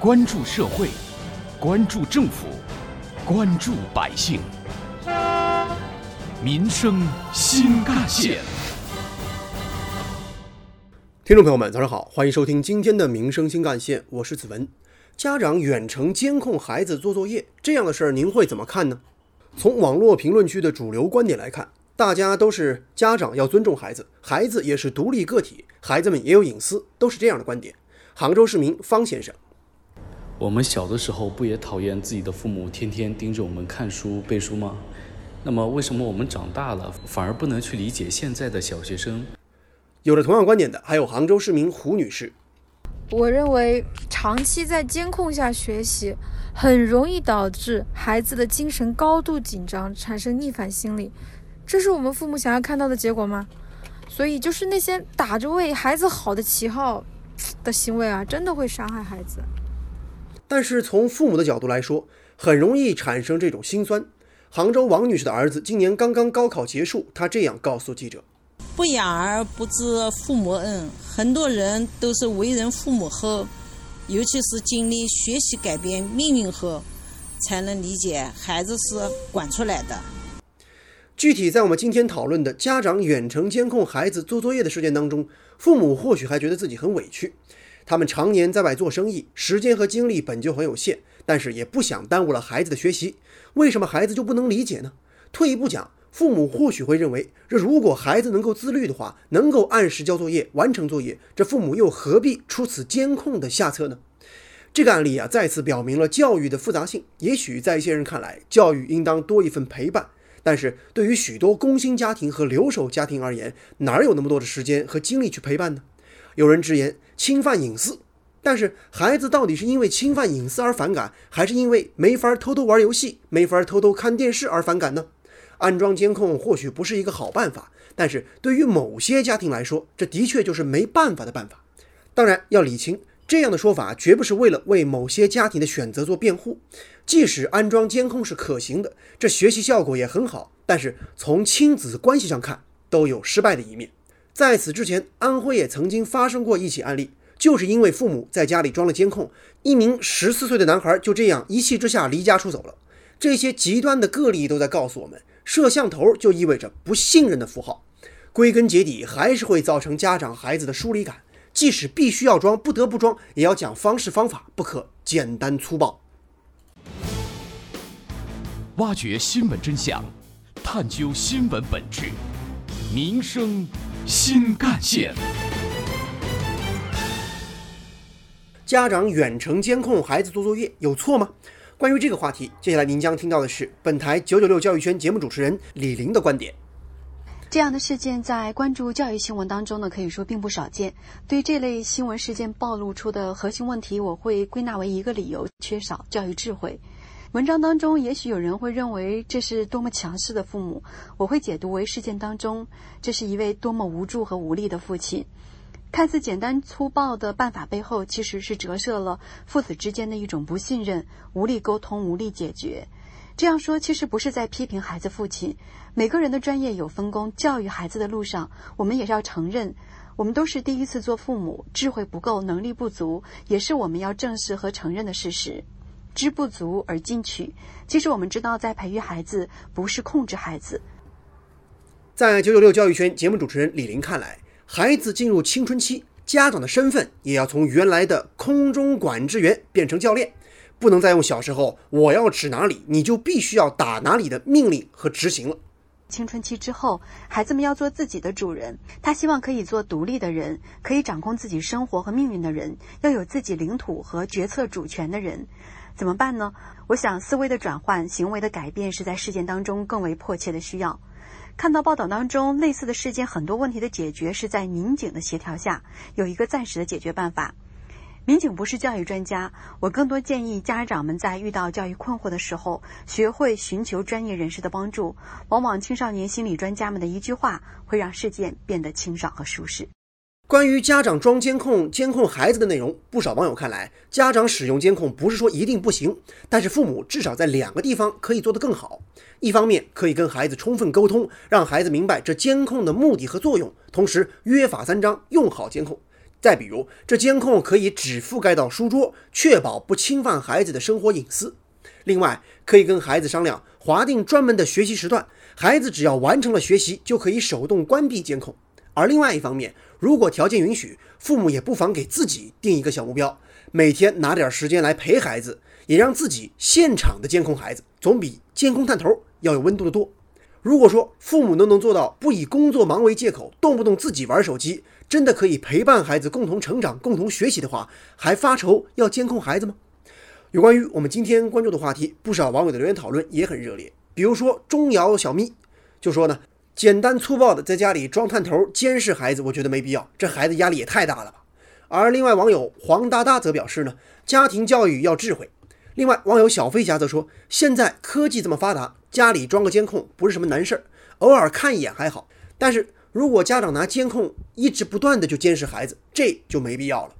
关注社会，关注政府，关注百姓，民生新干线。听众朋友们，早上好，欢迎收听今天的《民生新干线》，我是子文。家长远程监控孩子做作业这样的事儿，您会怎么看呢？从网络评论区的主流观点来看，大家都是家长要尊重孩子，孩子也是独立个体，孩子们也有隐私，都是这样的观点。杭州市民方先生，我们小的时候不也讨厌自己的父母天天盯着我们看书背书吗？那么为什么我们长大了反而不能去理解现在的小学生？有着同样观点的还有杭州市民胡女士。我认为长期在监控下学习，很容易导致孩子的精神高度紧张，产生逆反心理。这是我们父母想要看到的结果吗？所以，就是那些打着为孩子好的旗号的行为啊，真的会伤害孩子。但是从父母的角度来说，很容易产生这种心酸。杭州王女士的儿子今年刚刚高考结束，她这样告诉记者。不养儿不知父母恩，很多人都是为人父母后，尤其是经历学习改变命运后，才能理解孩子是管出来的。具体在我们今天讨论的家长远程监控孩子做作业的事件当中，父母或许还觉得自己很委屈，他们常年在外做生意，时间和精力本就很有限，但是也不想耽误了孩子的学习，为什么孩子就不能理解呢？退一步讲。父母或许会认为，这如果孩子能够自律的话，能够按时交作业、完成作业，这父母又何必出此监控的下策呢？这个案例啊，再次表明了教育的复杂性。也许在一些人看来，教育应当多一份陪伴，但是对于许多工薪家庭和留守家庭而言，哪有那么多的时间和精力去陪伴呢？有人直言侵犯隐私，但是孩子到底是因为侵犯隐私而反感，还是因为没法偷偷玩游戏、没法偷偷看电视而反感呢？安装监控或许不是一个好办法，但是对于某些家庭来说，这的确就是没办法的办法。当然要理清，这样的说法绝不是为了为某些家庭的选择做辩护。即使安装监控是可行的，这学习效果也很好，但是从亲子关系上看，都有失败的一面。在此之前，安徽也曾经发生过一起案例，就是因为父母在家里装了监控，一名十四岁的男孩就这样一气之下离家出走了。这些极端的个例都在告诉我们。摄像头就意味着不信任的符号，归根结底还是会造成家长孩子的疏离感。即使必须要装，不得不装，也要讲方式方法，不可简单粗暴。挖掘新闻真相，探究新闻本质，民生新干线。家长远程监控孩子做作业有错吗？关于这个话题，接下来您将听到的是本台九九六教育圈节目主持人李玲的观点。这样的事件在关注教育新闻当中呢，可以说并不少见。对这类新闻事件暴露出的核心问题，我会归纳为一个理由：缺少教育智慧。文章当中，也许有人会认为这是多么强势的父母，我会解读为事件当中这是一位多么无助和无力的父亲。看似简单粗暴的办法背后，其实是折射了父子之间的一种不信任、无力沟通、无力解决。这样说其实不是在批评孩子父亲，每个人的专业有分工，教育孩子的路上，我们也要承认，我们都是第一次做父母，智慧不够，能力不足，也是我们要正视和承认的事实。知不足而进取，其实我们知道，在培育孩子不是控制孩子。在九九六教育圈节目主持人李林看来。孩子进入青春期，家长的身份也要从原来的空中管制员变成教练，不能再用小时候我要指哪里你就必须要打哪里的命令和执行了。青春期之后，孩子们要做自己的主人，他希望可以做独立的人，可以掌控自己生活和命运的人，要有自己领土和决策主权的人，怎么办呢？我想，思维的转换、行为的改变是在事件当中更为迫切的需要。看到报道当中类似的事件，很多问题的解决是在民警的协调下有一个暂时的解决办法。民警不是教育专家，我更多建议家长们在遇到教育困惑的时候，学会寻求专业人士的帮助。往往青少年心理专家们的一句话，会让事件变得清爽和舒适。关于家长装监控监控孩子的内容，不少网友看来，家长使用监控不是说一定不行，但是父母至少在两个地方可以做得更好。一方面可以跟孩子充分沟通，让孩子明白这监控的目的和作用，同时约法三章用好监控。再比如，这监控可以只覆盖到书桌，确保不侵犯孩子的生活隐私。另外，可以跟孩子商量划定专门的学习时段，孩子只要完成了学习，就可以手动关闭监控。而另外一方面，如果条件允许，父母也不妨给自己定一个小目标，每天拿点时间来陪孩子，也让自己现场的监控孩子，总比监控探头要有温度的多。如果说父母都能做到不以工作忙为借口，动不动自己玩手机，真的可以陪伴孩子共同成长、共同学习的话，还发愁要监控孩子吗？有关于我们今天关注的话题，不少网友的留言讨论也很热烈。比如说钟瑶小咪就说呢，简单粗暴的在家里装探头监视孩子，我觉得没必要，这孩子压力也太大了吧。而另外网友黄哒哒则表示呢，家庭教育要智慧。另外网友小飞侠则说，现在科技这么发达。家里装个监控不是什么难事儿，偶尔看一眼还好。但是如果家长拿监控一直不断的就监视孩子，这就没必要了。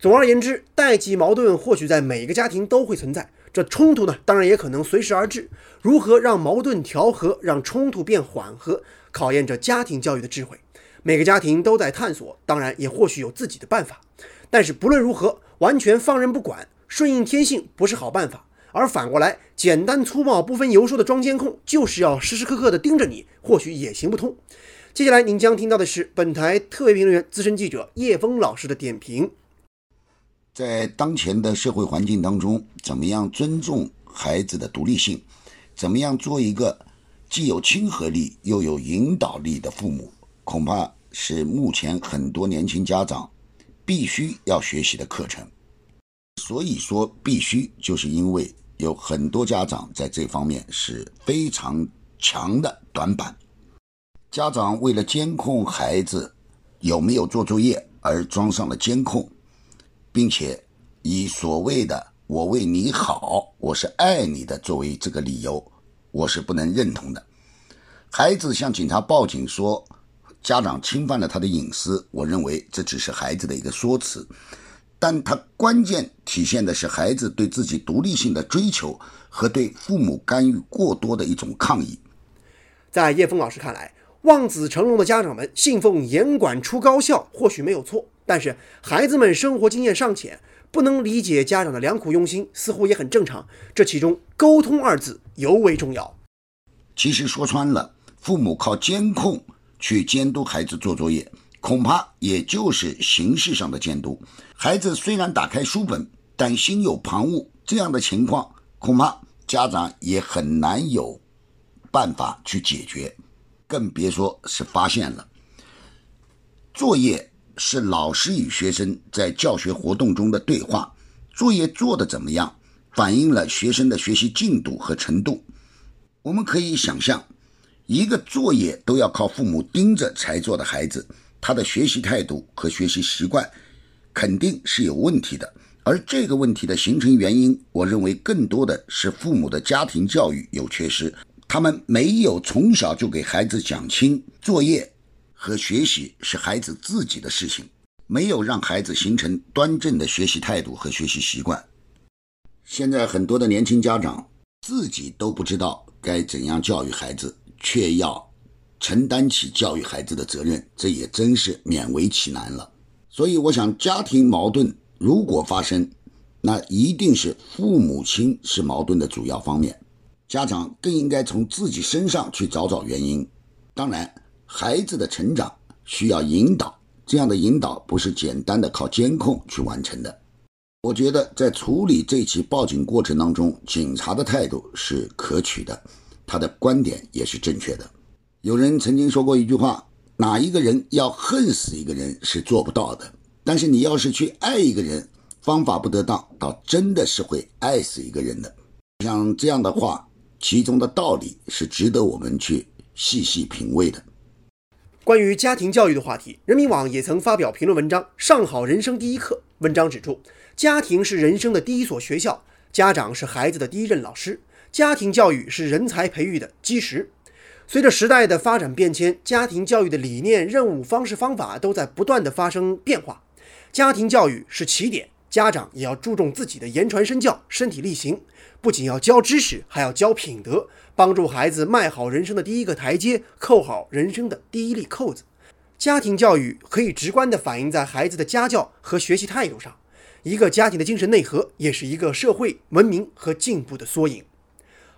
总而言之，代际矛盾或许在每个家庭都会存在，这冲突呢，当然也可能随时而至。如何让矛盾调和，让冲突变缓和，考验着家庭教育的智慧。每个家庭都在探索，当然也或许有自己的办法。但是不论如何，完全放任不管、顺应天性不是好办法。而反过来，简单粗暴、不分游说的装监控，就是要时时刻刻的盯着你，或许也行不通。接下来您将听到的是本台特别评论员、资深记者叶峰老师的点评。在当前的社会环境当中，怎么样尊重孩子的独立性？怎么样做一个既有亲和力又有引导力的父母？恐怕是目前很多年轻家长必须要学习的课程。所以说，必须就是因为。有很多家长在这方面是非常强的短板。家长为了监控孩子有没有做作业而装上了监控，并且以所谓的“我为你好，我是爱你的”作为这个理由，我是不能认同的。孩子向警察报警说家长侵犯了他的隐私，我认为这只是孩子的一个说辞。但它关键体现的是孩子对自己独立性的追求和对父母干预过多的一种抗议。在叶峰老师看来，望子成龙的家长们信奉严管出高效，或许没有错，但是孩子们生活经验尚浅，不能理解家长的良苦用心，似乎也很正常。这其中“沟通”二字尤为重要。其实说穿了，父母靠监控去监督孩子做作业。恐怕也就是形式上的监督。孩子虽然打开书本，但心有旁骛，这样的情况恐怕家长也很难有办法去解决，更别说是发现了。作业是老师与学生在教学活动中的对话，作业做得怎么样，反映了学生的学习进度和程度。我们可以想象，一个作业都要靠父母盯着才做的孩子。他的学习态度和学习习惯肯定是有问题的，而这个问题的形成原因，我认为更多的是父母的家庭教育有缺失，他们没有从小就给孩子讲清作业和学习是孩子自己的事情，没有让孩子形成端正的学习态度和学习习惯。现在很多的年轻家长自己都不知道该怎样教育孩子，却要。承担起教育孩子的责任，这也真是勉为其难了。所以，我想，家庭矛盾如果发生，那一定是父母亲是矛盾的主要方面，家长更应该从自己身上去找找原因。当然，孩子的成长需要引导，这样的引导不是简单的靠监控去完成的。我觉得，在处理这起报警过程当中，警察的态度是可取的，他的观点也是正确的。有人曾经说过一句话：“哪一个人要恨死一个人是做不到的，但是你要是去爱一个人，方法不得当，倒真的是会爱死一个人的。”像这样的话，其中的道理是值得我们去细细品味的。关于家庭教育的话题，人民网也曾发表评论文章《上好人生第一课》。文章指出，家庭是人生的第一所学校，家长是孩子的第一任老师，家庭教育是人才培育的基石。随着时代的发展变迁，家庭教育的理念、任务、方式、方法都在不断的发生变化。家庭教育是起点，家长也要注重自己的言传身教、身体力行，不仅要教知识，还要教品德，帮助孩子迈好人生的第一个台阶，扣好人生的第一粒扣子。家庭教育可以直观地反映在孩子的家教和学习态度上。一个家庭的精神内核，也是一个社会文明和进步的缩影。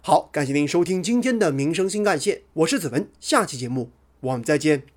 好，感谢您收听今天的民生新干线，我是子文，下期节目我们再见。